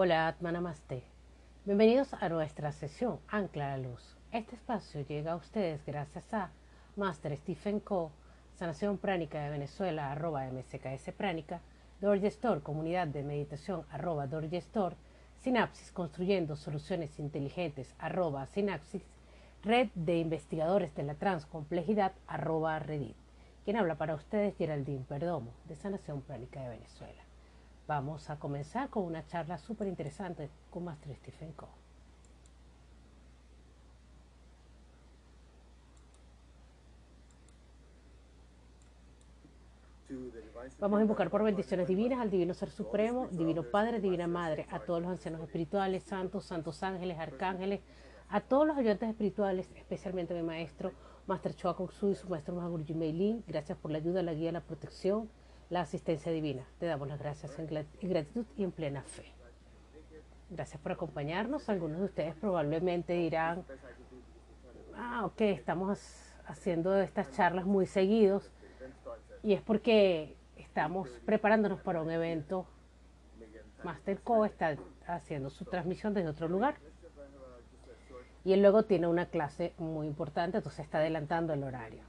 Hola Atma Namaste. Bienvenidos a nuestra sesión Ancla la Luz. Este espacio llega a ustedes gracias a Master Stephen Co, Sanación Pránica de Venezuela, arroba MSKS Pránica, Dorgestor, Comunidad de Meditación, arroba Dorgestor, Sinapsis Construyendo Soluciones Inteligentes, arroba Sinapsis, Red de Investigadores de la Transcomplejidad, arroba Redit. Quien habla para ustedes, Geraldine Perdomo, de Sanación Pránica de Venezuela. Vamos a comenzar con una charla súper interesante con Master Stephen Co. Vamos a invocar por bendiciones divinas al Divino Ser Supremo, Divino Padre, Divina Madre, a todos los ancianos espirituales, santos, santos ángeles, arcángeles, a todos los ayudantes espirituales, especialmente a mi maestro, Master Choa Kong y su maestro Mahagurji Meilin. Gracias por la ayuda, la guía, la protección la asistencia divina. Te damos las gracias en gratitud y en plena fe. Gracias por acompañarnos. Algunos de ustedes probablemente dirán, ah, ok, estamos haciendo estas charlas muy seguidos y es porque estamos preparándonos para un evento. Masterco está haciendo su transmisión desde otro lugar y él luego tiene una clase muy importante, entonces está adelantando el horario.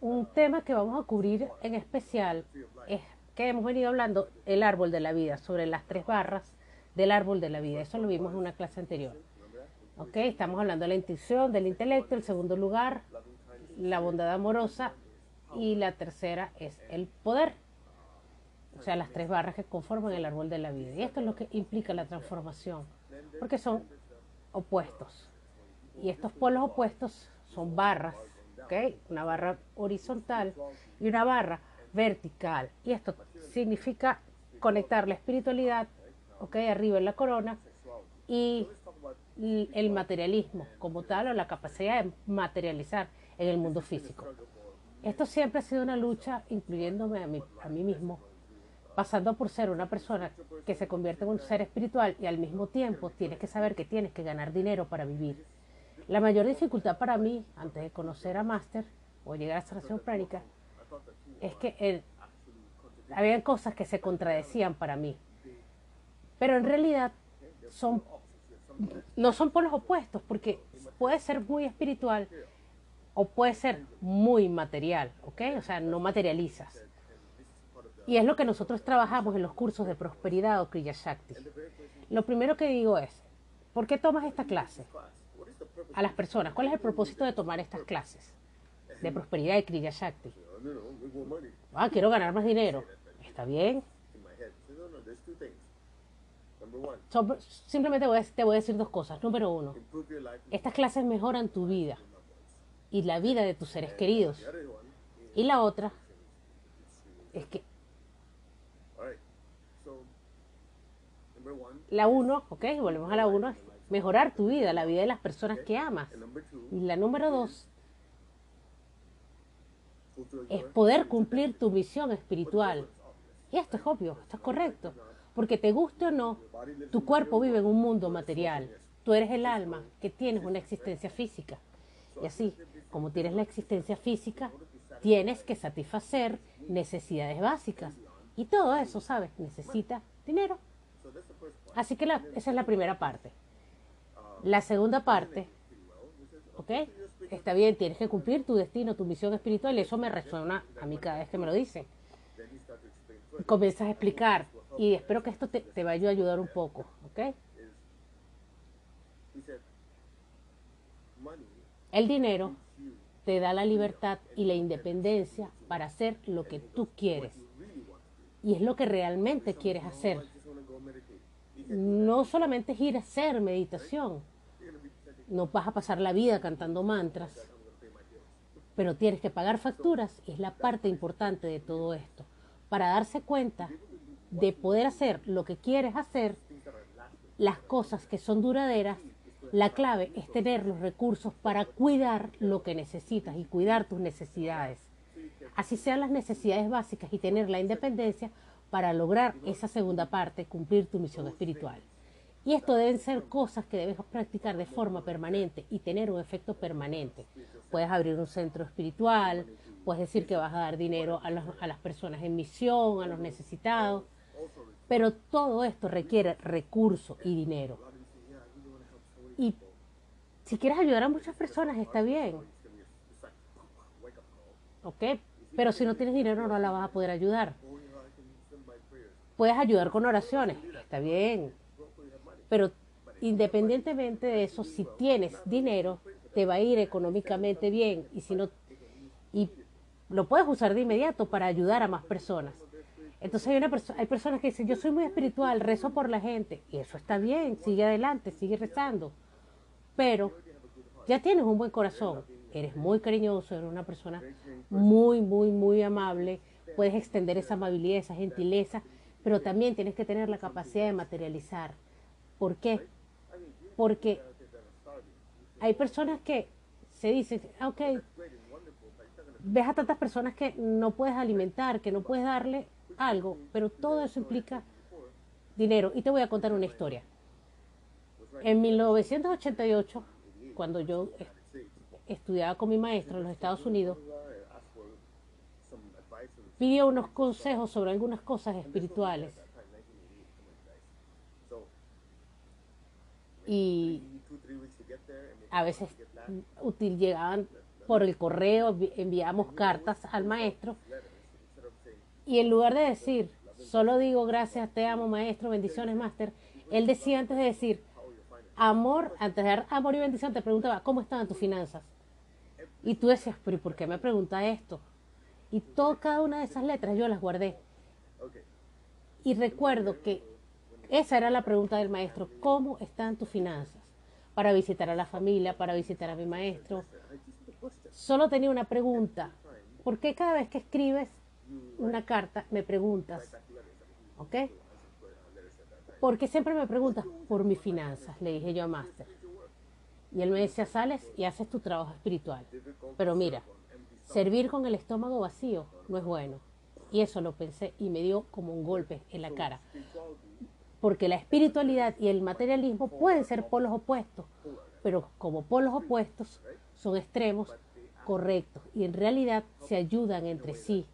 Un tema que vamos a cubrir en especial es que hemos venido hablando el árbol de la vida, sobre las tres barras del árbol de la vida. Eso lo vimos en una clase anterior. ¿Ok? Estamos hablando de la intuición, del intelecto, el segundo lugar, la bondad amorosa y la tercera es el poder. O sea, las tres barras que conforman el árbol de la vida. Y esto es lo que implica la transformación, porque son opuestos. Y estos polos opuestos son barras una barra horizontal y una barra vertical. Y esto significa conectar la espiritualidad, ¿ok? Arriba en la corona y el materialismo como tal o la capacidad de materializar en el mundo físico. Esto siempre ha sido una lucha, incluyéndome a mí, a mí mismo, pasando por ser una persona que se convierte en un ser espiritual y al mismo tiempo tienes que saber que tienes que ganar dinero para vivir. La mayor dificultad para mí, antes de conocer a Master o llegar a sanación pránica, es que había cosas que se contradecían para mí. Pero en realidad son, no son por los opuestos, porque puede ser muy espiritual o puede ser muy material, ¿ok? O sea, no materializas. Y es lo que nosotros trabajamos en los cursos de prosperidad o Kriya Shakti. Lo primero que digo es, ¿por qué tomas esta clase? A las personas. ¿Cuál es el propósito de tomar estas clases de prosperidad y Kriya Shakti? Ah, quiero ganar más dinero. Está bien. simplemente voy te voy a decir dos cosas. Número uno, estas clases mejoran tu vida y la vida de tus seres queridos. Y la otra es que la uno, ok, volvemos a la uno, mejorar tu vida, la vida de las personas que amas. Y la número dos es poder cumplir tu misión espiritual. Y esto es obvio, esto es correcto. Porque te guste o no, tu cuerpo vive en un mundo material. Tú eres el alma que tienes una existencia física. Y así, como tienes la existencia física, tienes que satisfacer necesidades básicas. Y todo eso, ¿sabes? Necesita dinero. Así que esa es la primera parte. La segunda parte, ¿ok? Está bien, tienes que cumplir tu destino, tu misión espiritual, eso me resuena a mí cada vez que me lo dicen. Comienzas a explicar, y espero que esto te, te vaya a ayudar un poco, ¿ok? El dinero te da la libertad y la independencia para hacer lo que tú quieres. Y es lo que realmente quieres hacer no solamente es ir a hacer meditación, no vas a pasar la vida cantando mantras, pero tienes que pagar facturas es la parte importante de todo esto. Para darse cuenta de poder hacer lo que quieres hacer, las cosas que son duraderas, la clave es tener los recursos para cuidar lo que necesitas y cuidar tus necesidades. Así sean las necesidades básicas y tener la independencia para lograr esa segunda parte, cumplir tu misión espiritual. Y esto deben ser cosas que debes practicar de forma permanente y tener un efecto permanente. Puedes abrir un centro espiritual, puedes decir que vas a dar dinero a, las personas en misión, a los necesitados, Pero todo esto requiere recursos y dinero. Y si quieres ayudar a muchas personas, está bien. ¿Ok? Pero si no tienes dinero, no la vas a poder ayudar. Puedes ayudar con oraciones, está bien. Pero independientemente de eso, si tienes dinero, te va a ir económicamente bien. Y si no, y lo puedes usar de inmediato para ayudar a más personas. Entonces hay, una hay personas que dicen, yo soy muy espiritual, rezo por la gente. Y eso está bien, sigue adelante, sigue rezando. Pero ya tienes un buen corazón, eres muy cariñoso, eres una persona muy, muy, muy amable, puedes extender esa amabilidad, esa gentileza, pero también tienes que tener la capacidad de materializar. ¿Por qué? Porque hay personas que se dicen, ah, ok, ves a tantas personas que no puedes alimentar, que no puedes darle algo, pero todo eso implica dinero. Y te voy a contar una historia. En 1988, cuando yo estudiaba con mi maestro en los Estados Unidos, pidió unos consejos sobre algunas cosas espirituales. Y a veces útil llegaban por el correo, enviamos cartas al maestro y en lugar de decir, solo digo gracias, te amo maestro, bendiciones máster, él decía antes de decir, amor, antes de dar amor y bendición, te preguntaba, ¿cómo estaban tus finanzas? Y tú decías, pero ¿y por qué me pregunta esto? Y toda cada una de esas letras yo las guardé. Y recuerdo que esa era la pregunta del maestro, ¿cómo están tus finanzas? Para visitar a la familia, para visitar a mi maestro. Solo tenía una pregunta. ¿Por qué cada vez que escribes una carta me preguntas? ¿Ok? Porque siempre me preguntas por mis finanzas, le dije yo a Master. Y él me decía, sales y haces tu trabajo espiritual. Pero mira, servir con el estómago vacío no es bueno. Y eso lo pensé y me dio como un golpe en la cara. Porque la espiritualidad y el materialismo pueden ser polos opuestos, pero como polos opuestos son extremos correctos y en realidad se ayudan entre sí.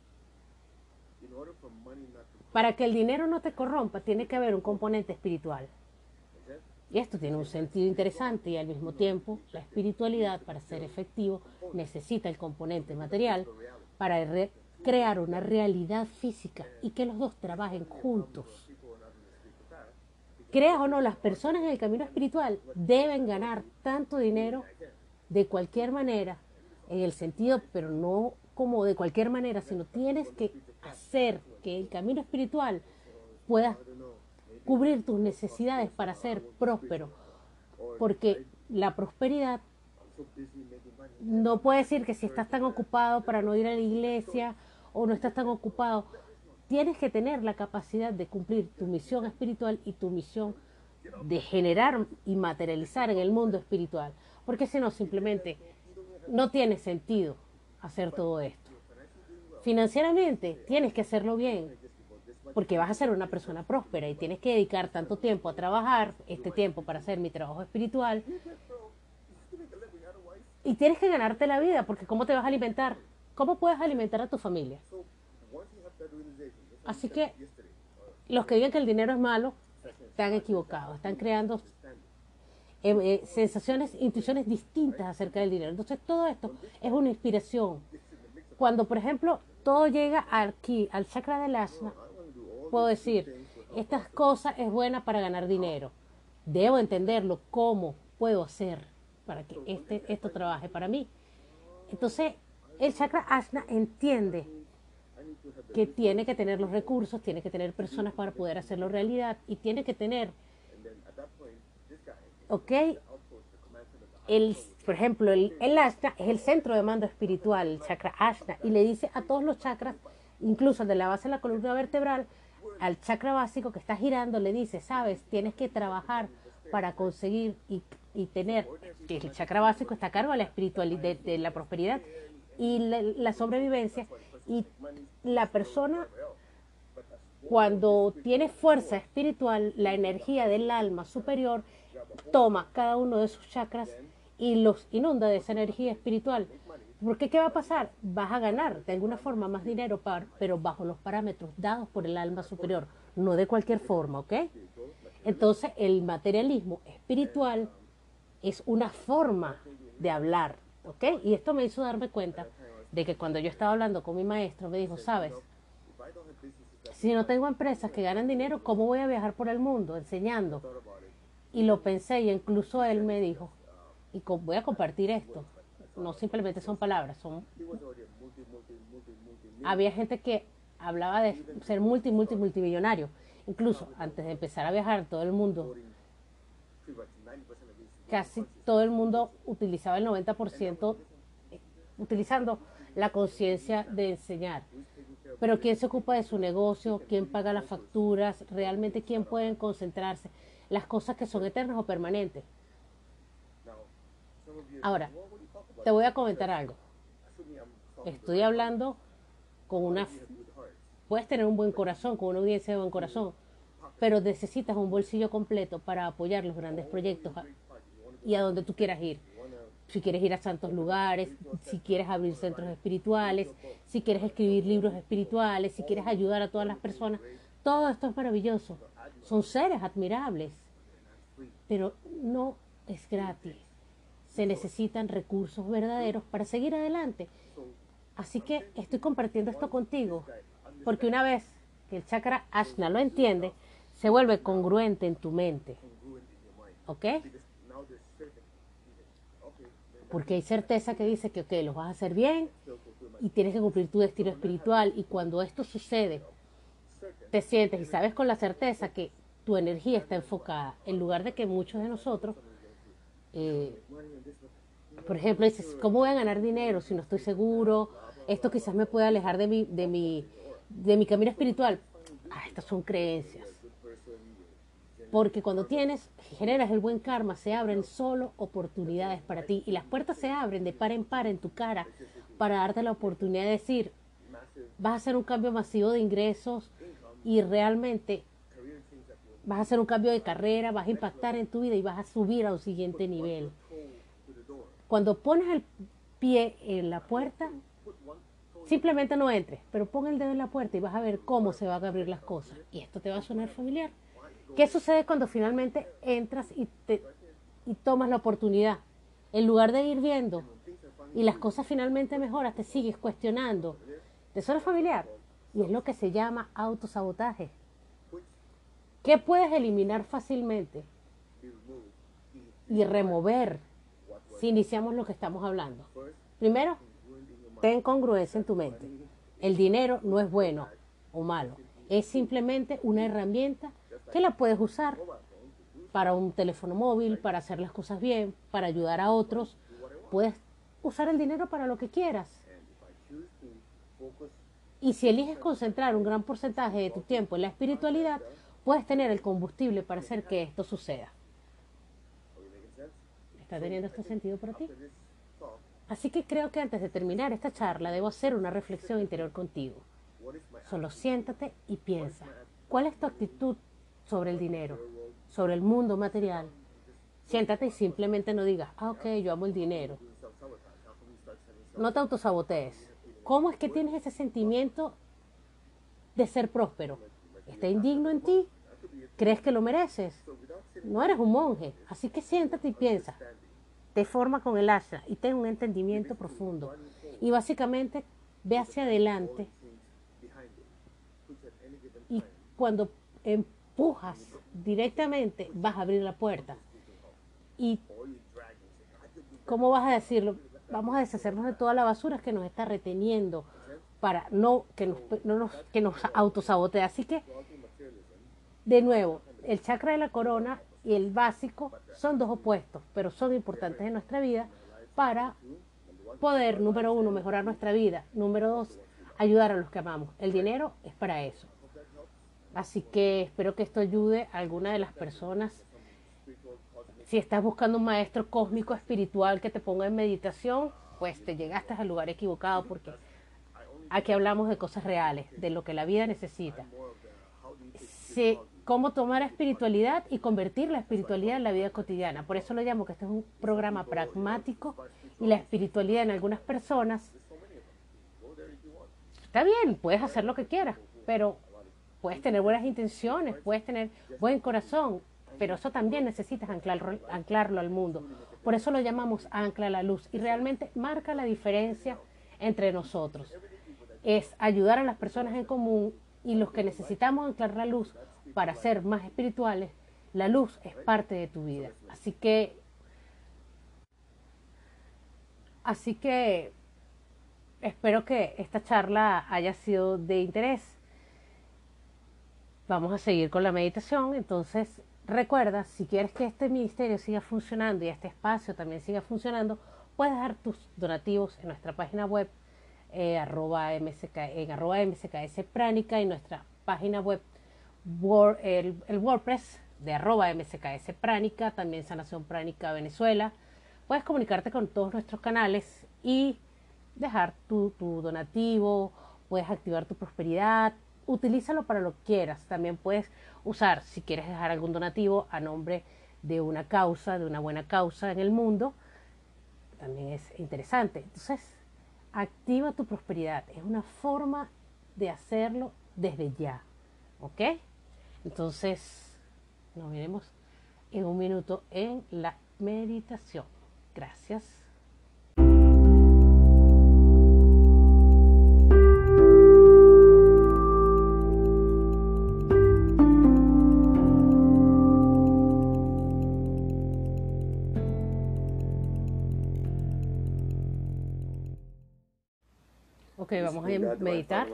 Para que el dinero no te corrompa, tiene que haber un componente espiritual. Y esto tiene un sentido interesante y al mismo tiempo la espiritualidad para ser efectivo necesita el componente material para crear una realidad física y que los dos trabajen juntos. Creas o no, las personas en el camino espiritual deben ganar tanto dinero de cualquier manera, en el sentido, pero no como de cualquier manera, sino tienes que hacer que el camino espiritual pueda cubrir tus necesidades para ser próspero. Porque la prosperidad no puede decir que si estás tan ocupado para no ir a la iglesia o no estás tan ocupado, tienes que tener la capacidad de cumplir tu misión espiritual y tu misión de generar y materializar en el mundo espiritual. Porque si no, simplemente no tiene sentido hacer todo esto. Financieramente tienes que hacerlo bien, porque vas a ser una persona próspera y tienes que dedicar tanto tiempo a trabajar, este tiempo para hacer mi trabajo espiritual. Y tienes que ganarte la vida, porque ¿cómo te vas a alimentar? ¿Cómo puedes alimentar a tu familia? Así que los que digan que el dinero es malo, están equivocados, están creando eh, eh, sensaciones, intuiciones distintas acerca del dinero. Entonces todo esto es una inspiración. Cuando, por ejemplo, todo llega aquí, al chakra del asna, puedo decir, estas cosas es buena para ganar dinero. Debo entenderlo, cómo puedo hacer para que este, esto trabaje para mí. Entonces, el chakra asna entiende que tiene que tener los recursos, tiene que tener personas para poder hacerlo realidad y tiene que tener, ok, el, por ejemplo, el, el ashna es el centro de mando espiritual, el chakra ashna, y le dice a todos los chakras, incluso al de la base de la columna vertebral, al chakra básico que está girando, le dice, sabes, tienes que trabajar para conseguir y, tener, que el chakra básico está a cargo de la espiritualidad, de, la prosperidad y la sobrevivencia, y la persona cuando tiene fuerza espiritual, la energía del alma superior toma cada uno de sus chakras y los inunda de esa energía espiritual. Porque ¿qué va a pasar? Vas a ganar de alguna forma más dinero, pero bajo los parámetros dados por el alma superior, no de cualquier forma, ¿ok? Entonces el materialismo espiritual es una forma de hablar, ¿ok? Y esto me hizo darme cuenta de que cuando yo estaba hablando con mi maestro, me dijo, sabes, si no tengo empresas que ganan dinero, ¿cómo voy a viajar por el mundo enseñando? Y lo pensé y incluso él me dijo, y voy a compartir esto, no simplemente son palabras, son... Había gente que hablaba de ser multi, multi, multimillonario. Incluso antes de empezar a viajar, todo el mundo, casi todo el mundo utilizaba el 90% eh, utilizando la conciencia de enseñar. Pero ¿quién se ocupa de su negocio? ¿Quién paga las facturas? ¿Realmente quién puede concentrarse? Las cosas que son eternas o permanentes. Ahora, te voy a comentar algo. Estoy hablando con una... Puedes tener un buen corazón, con una audiencia de buen corazón, pero necesitas un bolsillo completo para apoyar los grandes proyectos y a donde tú quieras ir. Si quieres ir a santos lugares, si quieres abrir centros espirituales, si quieres escribir libros espirituales, si quieres ayudar a todas las personas, todo esto es maravilloso. Son seres admirables, pero no es gratis se necesitan recursos verdaderos para seguir adelante. Así que estoy compartiendo esto contigo, porque una vez que el chakra Ashna lo entiende, se vuelve congruente en tu mente. ¿Ok? Porque hay certeza que dice que, ok, lo vas a hacer bien y tienes que cumplir tu destino espiritual. Y cuando esto sucede, te sientes y sabes con la certeza que tu energía está enfocada, en lugar de que muchos de nosotros eh, por ejemplo, dices, ¿cómo voy a ganar dinero si no estoy seguro? Esto quizás me puede alejar de mi, de mi, de mi camino espiritual. Ah, estas son creencias. Porque cuando tienes, generas el buen karma, se abren solo oportunidades para ti. Y las puertas se abren de par en par en tu cara para darte la oportunidad de decir, vas a hacer un cambio masivo de ingresos y realmente vas a hacer un cambio de carrera, vas a impactar en tu vida y vas a subir a un siguiente nivel. Cuando pones el pie en la puerta, simplemente no entres, pero pon el dedo en la puerta y vas a ver cómo se van a abrir las cosas. Y esto te va a sonar familiar. ¿Qué sucede cuando finalmente entras y, te, y tomas la oportunidad? En lugar de ir viendo y las cosas finalmente mejoras, te sigues cuestionando. ¿Te suena familiar? Y es lo que se llama autosabotaje. ¿Qué puedes eliminar fácilmente y remover si iniciamos lo que estamos hablando? Primero, ten congruencia en tu mente. El dinero no es bueno o malo, es simplemente una herramienta que la puedes usar para un teléfono móvil, para hacer las cosas bien, para ayudar a otros. Puedes usar el dinero para lo que quieras. Y si eliges concentrar un gran porcentaje de tu tiempo en la espiritualidad, puedes tener el combustible para hacer que esto suceda. ¿Está teniendo este sentido para ti? Así que creo que antes de terminar esta charla debo hacer una reflexión interior contigo. Solo siéntate y piensa, ¿cuál es tu actitud sobre el dinero, sobre el mundo material? Siéntate y simplemente no digas, ah, ok, yo amo el dinero. No te autosabotees. ¿Cómo es que tienes ese sentimiento de ser próspero? ¿Está indigno en ti? ¿Crees que lo mereces? No eres un monje, así que siéntate y piensa. Te forma con el asha y ten un entendimiento profundo. Y básicamente ve hacia adelante y cuando empujas directamente vas a abrir la puerta. ¿Y cómo vas a decirlo? Vamos a deshacernos de toda la basura que nos está reteniendo para no que nos, no nos, que nos autosabotee. Así que de nuevo, el chakra de la corona y el básico son dos opuestos, pero son importantes en nuestra vida para poder, número uno, mejorar nuestra vida, número dos, ayudar a los que amamos. El dinero es para eso. Así que espero que esto ayude a alguna de las personas. Si estás buscando un maestro cósmico espiritual que te ponga en meditación, pues te llegaste al lugar equivocado porque aquí hablamos de cosas reales, de lo que la vida necesita. Si cómo tomar espiritualidad y convertir la espiritualidad en la vida cotidiana. Por eso lo llamo que este es un programa pragmático y la espiritualidad en algunas personas está bien, puedes hacer lo que quieras, pero puedes tener buenas intenciones, puedes tener buen corazón, pero eso también necesitas anclarlo, anclarlo al mundo. Por eso lo llamamos ancla a la luz y realmente marca la diferencia entre nosotros. Es ayudar a las personas en común y los que necesitamos anclar la luz para ser más espirituales, la luz es parte de tu vida. Así que, así que espero que esta charla haya sido de interés. Vamos a seguir con la meditación. Entonces, recuerda, si quieres que este ministerio siga funcionando y este espacio también siga funcionando, puedes dar tus donativos en nuestra página web eh, en arroba MSKS Pránica y nuestra página web el, WordPress de arroba MSKS Pránica, también Sanación Pránica Venezuela. Puedes comunicarte con todos nuestros canales y dejar tu, tu donativo, puedes activar tu prosperidad, utilízalo para lo que quieras. También puedes usar, si quieres dejar algún donativo a nombre de una causa, de una buena causa en el mundo, también es interesante. Entonces, activa tu prosperidad. Es una forma de hacerlo desde ya. ¿Ok? Entonces, nos veremos en un minuto en la meditación. Gracias. Ok, vamos a meditar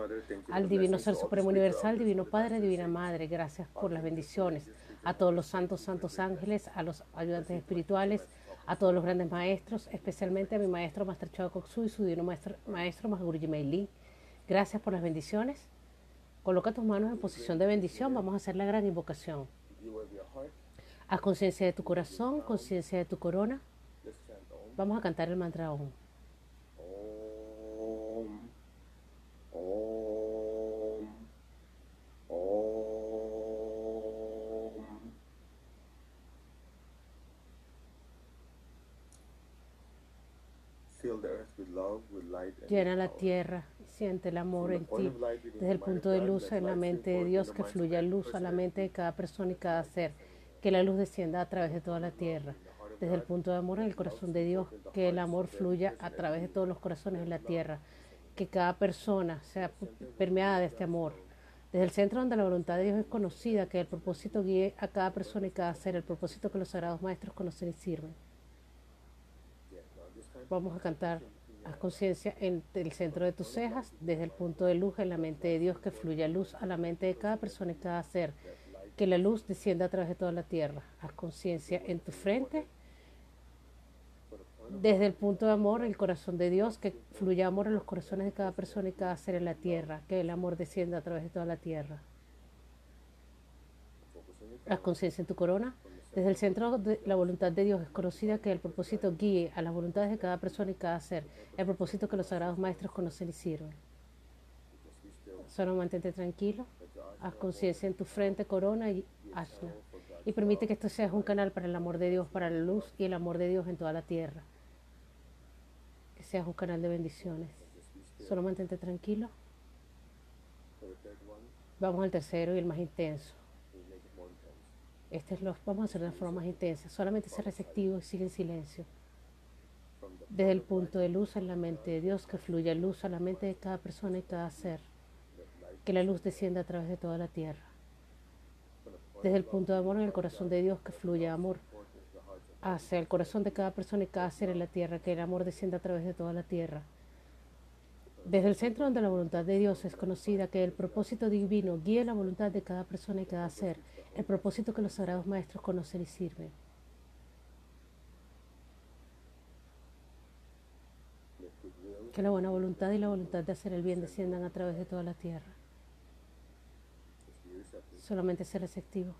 al Divino Ser Supremo Universal, Divino Padre, Divina Madre. Gracias por las bendiciones. A todos los santos, santos ángeles, a los ayudantes espirituales, a todos los grandes maestros, especialmente a mi maestro Master Chao Koksu y su divino maestro, maestro Mahaguru Meili. Gracias por las bendiciones. Coloca tus manos en posición de bendición. Vamos a hacer la gran invocación. Haz conciencia de tu corazón, conciencia de tu corona. Vamos a cantar el mantra OM. Llena la tierra, siente el amor en ti, desde el punto de luz en la mente de Dios, que fluya luz a la mente de cada persona y cada ser, que la luz descienda a través de toda la tierra, desde el punto de amor en el corazón de Dios, que el amor fluya a través de todos los corazones de la tierra, que cada persona sea permeada de este amor. Desde el centro donde la voluntad de Dios es conocida, que el propósito guíe a cada persona y cada ser, el propósito que los sagrados maestros conocen y sirven. Vamos a cantar a conciencia en el centro de tus cejas, desde el punto de luz en la mente de Dios, que fluya luz a la mente de cada persona y cada ser, que la luz descienda a través de toda la tierra. Haz conciencia en tu frente, desde el punto de amor, el corazón de Dios, que fluya amor en los corazones de cada persona y cada ser en la tierra, que el amor descienda a través de toda la tierra. Haz conciencia en tu corona, desde el centro de la voluntad de Dios es conocida que el propósito guíe a las voluntades de cada persona y cada ser, el propósito que los sagrados maestros conocen y sirven. Solo mantente tranquilo, haz conciencia en tu frente, corona y ashna. Y permite que esto sea un canal para el amor de Dios, para la luz y el amor de Dios en toda la tierra. Que seas un canal de bendiciones. Solo mantente tranquilo. Vamos al tercero y el más intenso. Este es lo vamos a hacer de una forma más intensa. Solamente ser receptivo y sigue en silencio. Desde el punto de luz en la mente de Dios, que fluya luz a la mente de cada persona y cada ser. Que la luz descienda a través de toda la tierra. Desde el punto de amor en el corazón de Dios, que fluya amor hacia el corazón de cada persona y cada ser en la tierra. Que el amor descienda a través de toda la tierra. Desde el centro donde la voluntad de Dios es conocida, que el propósito divino guíe la voluntad de cada persona y cada ser el propósito que los sagrados maestros conocen y sirven. Que la buena voluntad y la voluntad de hacer el bien desciendan a través de toda la tierra. Solamente ser receptivo.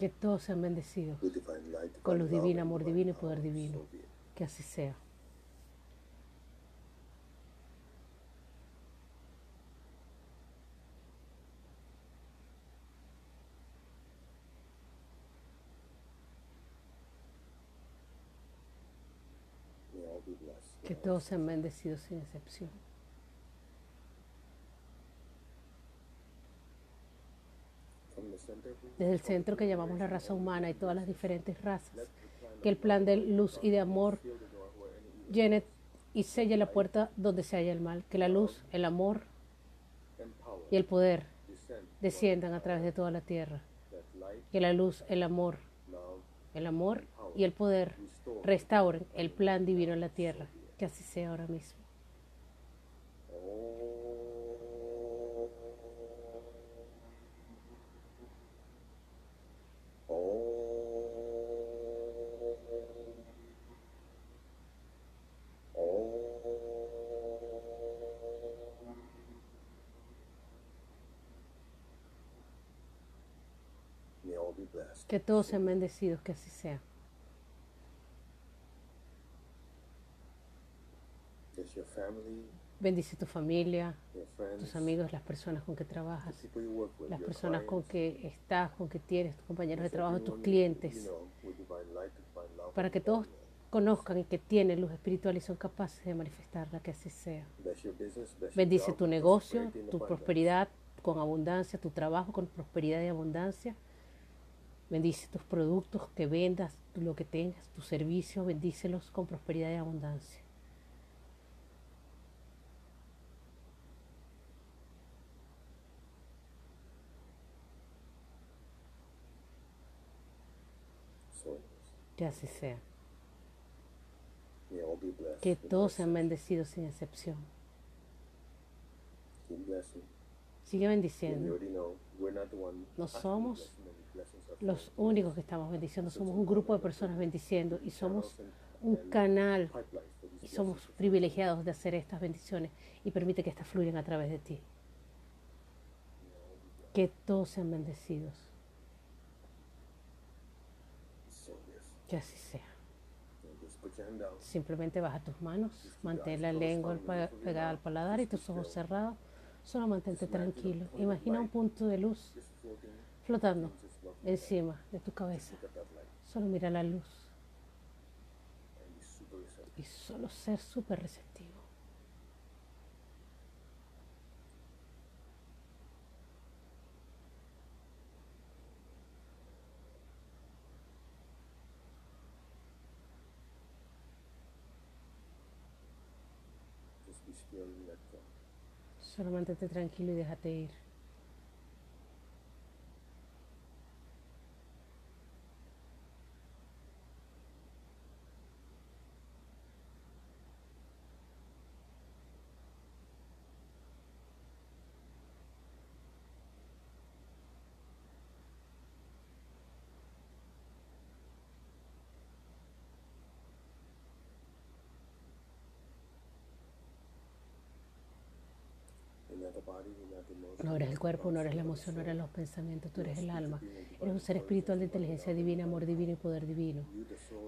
Que todos sean bendecidos con luz divina, amor divino y poder divino. Que así sea. Que todos sean bendecidos sin excepción. Desde el centro que llamamos la raza humana y todas las diferentes razas, que el plan de luz y de amor llene y selle la puerta donde se halla el mal. Que la luz, el amor y el poder desciendan a través de toda la tierra. Que la luz, el amor, el amor y el poder restauren el plan divino en la tierra. Que así sea ahora mismo. Que todos sean bendecidos, que así sea. Bendice tu familia, tus amigos, las personas con que trabajas, las personas con que estás, con que tienes, tus compañeros de trabajo, tus clientes, para que todos conozcan y que tienen luz espiritual y son capaces de manifestarla, que así sea. Bendice tu negocio, tu prosperidad con abundancia, tu trabajo con prosperidad y abundancia. Bendice tus productos que vendas, lo que tengas, tus servicios, bendícelos con prosperidad y abundancia. Que así sea. Que todos sean bendecidos sin excepción. Sigue bendiciendo. No somos Los únicos que estamos bendiciendo somos un grupo de personas bendiciendo y somos un canal y somos privilegiados de hacer estas bendiciones y permite que estas fluyan a través de ti. Que todos sean bendecidos. Que así sea. Simplemente baja tus manos, mantén la lengua pegada al paladar y tus ojos cerrados. Solo mantente tranquilo. Imagina un punto de luz. Flotando encima de tu cabeza. Solo mira la luz y solo ser súper receptivo. Solo mantente tranquilo y déjate ir. No eres el cuerpo, no eres la emoción, no eres los pensamientos, tú eres el alma. Eres un ser espiritual de inteligencia divina, amor divino y poder divino.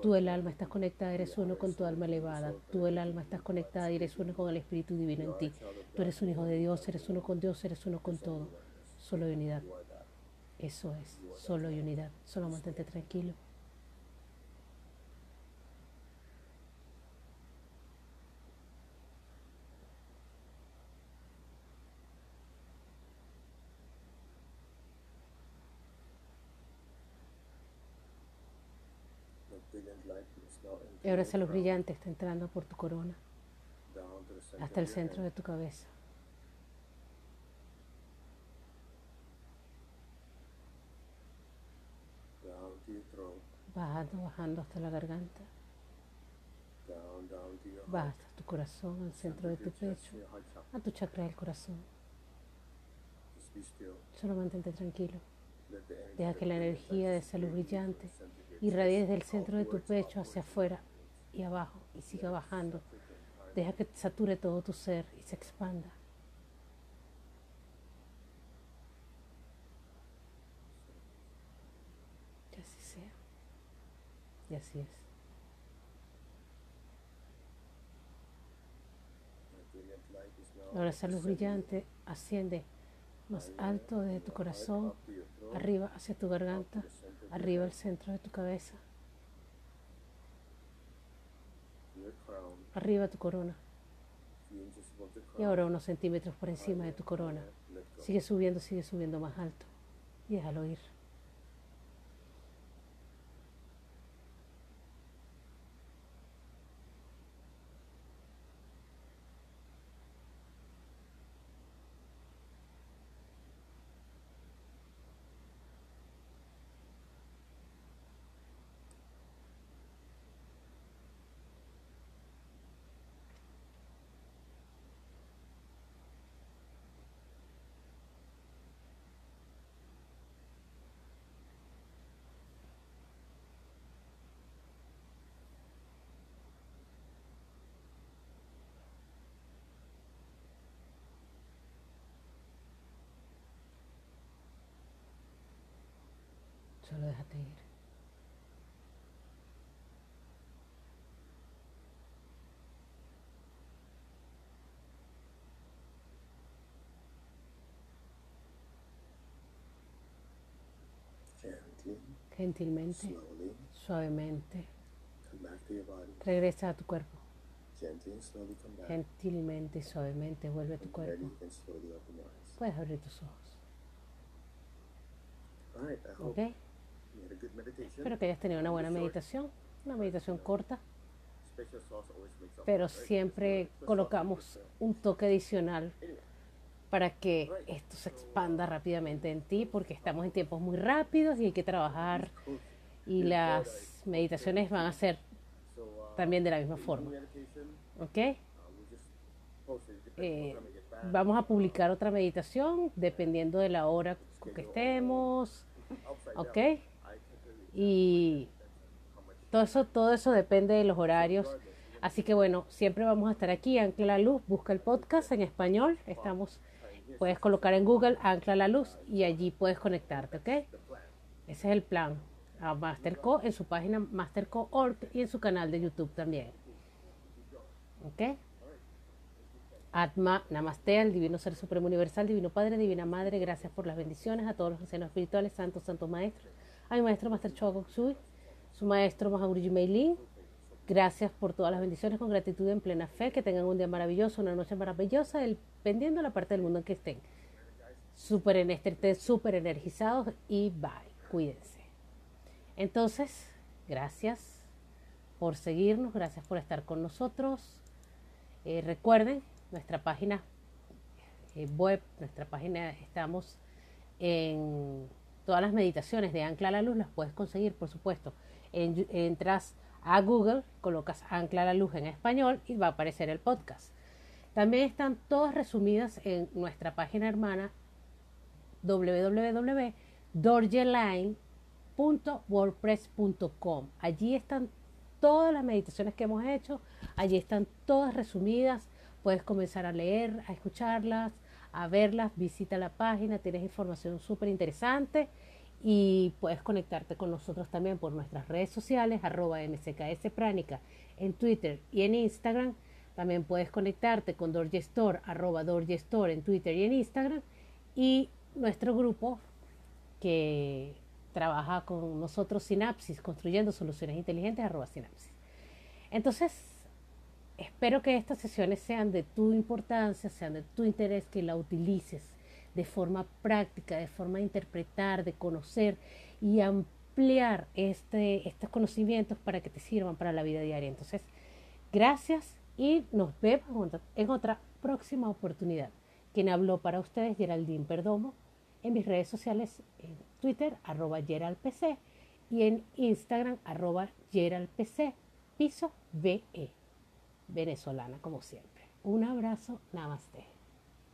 Tú el alma estás conectada, eres uno con tu alma elevada. Tú el alma estás conectada y eres uno con el espíritu divino en ti. Tú eres un hijo de Dios, eres uno con Dios, eres uno con todo. Solo hay unidad. Eso es, solo hay unidad. Solo mantente tranquilo. Y ahora esa luz brillante está entrando por tu corona hasta el centro de tu cabeza. Bajando, bajando hasta la garganta. Baja hasta tu corazón, al centro de tu pecho, a tu chakra del corazón. Solo mantente tranquilo. Deja que la energía de esa luz brillante chest desde el centro de tu pecho hacia afuera y abajo y siga bajando. Deja que sature todo tu ser y se expanda. Y así es. Brilliant light is now Ahora esa luz brillante asciende más alto de in tu corazón, arriba hacia tu garganta, arriba al centro de tu cabeza, arriba tu corona. Y ahora unos centímetros por encima de tu corona. Sigue subiendo, sigue subiendo más alto. Y déjalo ir. Solo déjate ir. Gentilmente, suavemente, regresa a tu cuerpo. Gentilmente y suavemente vuelve a tu cuerpo. Puedes abrir tus ojos. ¿Ok? Espero que hayas tenido una buena meditación. Una meditación corta, pero siempre colocamos un toque adicional para que esto se expanda rápidamente en ti, porque estamos en tiempos muy rápidos y hay que trabajar. Y las meditaciones van a ser uh, también de la misma forma. ¿Ok? uh, Eh. Vamos a publicar otra meditación dependiendo de la hora que estemos. ¿Ok? Y todo eso, todo eso depende de los horarios. Así que bueno, siempre vamos a estar aquí. Ancla la luz, busca el podcast en español. Estamos, puedes colocar en Google Ancla la luz y allí puedes conectarte, ¿ok? Ese es el plan. A Masterco en su página masterco.org y en su canal de YouTube también. ¿Ok? Atma, Namaste, al Divino Ser Supremo Universal, Divino Padre, Divina Madre, gracias por las bendiciones a todos los ancianos espirituales, santos, santos maestros, a mi maestro Master Choa Sui, su maestro Mahaguruji Meilin, gracias por todas las bendiciones, con gratitud en plena fe, que tengan un día maravilloso, una noche maravillosa, dependiendo de la parte del mundo en que estén. Súper este, estén súper energizados y bye, cuídense. Entonces, gracias por seguirnos, gracias por estar con nosotros. Eh, recuerden, nuestra página eh, web, nuestra página, estamos en todas las meditaciones de Ancla a la Luz, las puedes conseguir, por supuesto. En- entras a Google, colocas Ancla a la Luz en español y va a aparecer el podcast. También están todas resumidas en nuestra página hermana www.dorjeline.wordpress.com. Allí están todas las meditaciones que hemos hecho, allí están todas resumidas. Puedes comenzar a leer, a escucharlas, a verlas, visita la página, tienes información súper interesante y puedes conectarte con nosotros también por nuestras redes sociales, arroba mcks pránica en Twitter y en Instagram. También puedes conectarte con Dorje Store, arroba Dorje Store en Twitter y en Instagram. Y nuestro grupo que trabaja con nosotros Sinapsis, construyendo soluciones inteligentes, arroba Sinapsis. Entonces, espero que estas sesiones sean de tu importancia, sean de tu interés, que la utilices de forma práctica, de forma de interpretar, de conocer y ampliar este, estos conocimientos para que te sirvan para la vida diaria. Entonces, gracias y nos vemos en otra, próxima oportunidad. Quien habló para ustedes, Geraldine Perdomo, en mis redes sociales, en Twitter, arroba GeraldPC, y en Instagram, arroba GeraldPC, venezolana como siempre. Un abrazo, namaste.